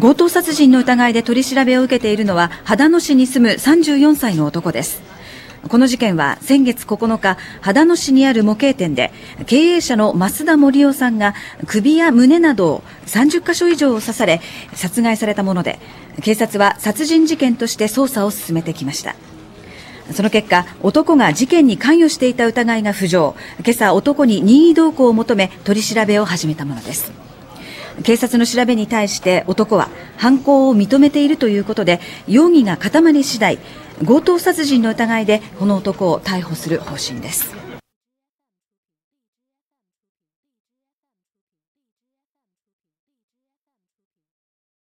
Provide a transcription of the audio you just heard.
強盗殺人の疑いで取り調べを受けているのは秦野市に住む34歳の男ですこの事件は先月9日秦野市にある模型店で経営者の増田森夫さんが首や胸などを30カ所以上を刺され殺害されたもので警察は殺人事件として捜査を進めてきましたその結果、男が事件に関与していた疑いが浮上。今朝、男に任意同行を求め、取り調べを始めたものです。警察の調べに対して男は犯行を認めているということで容疑が固まり次第強盗殺人の疑いでこの男を逮捕する方針です。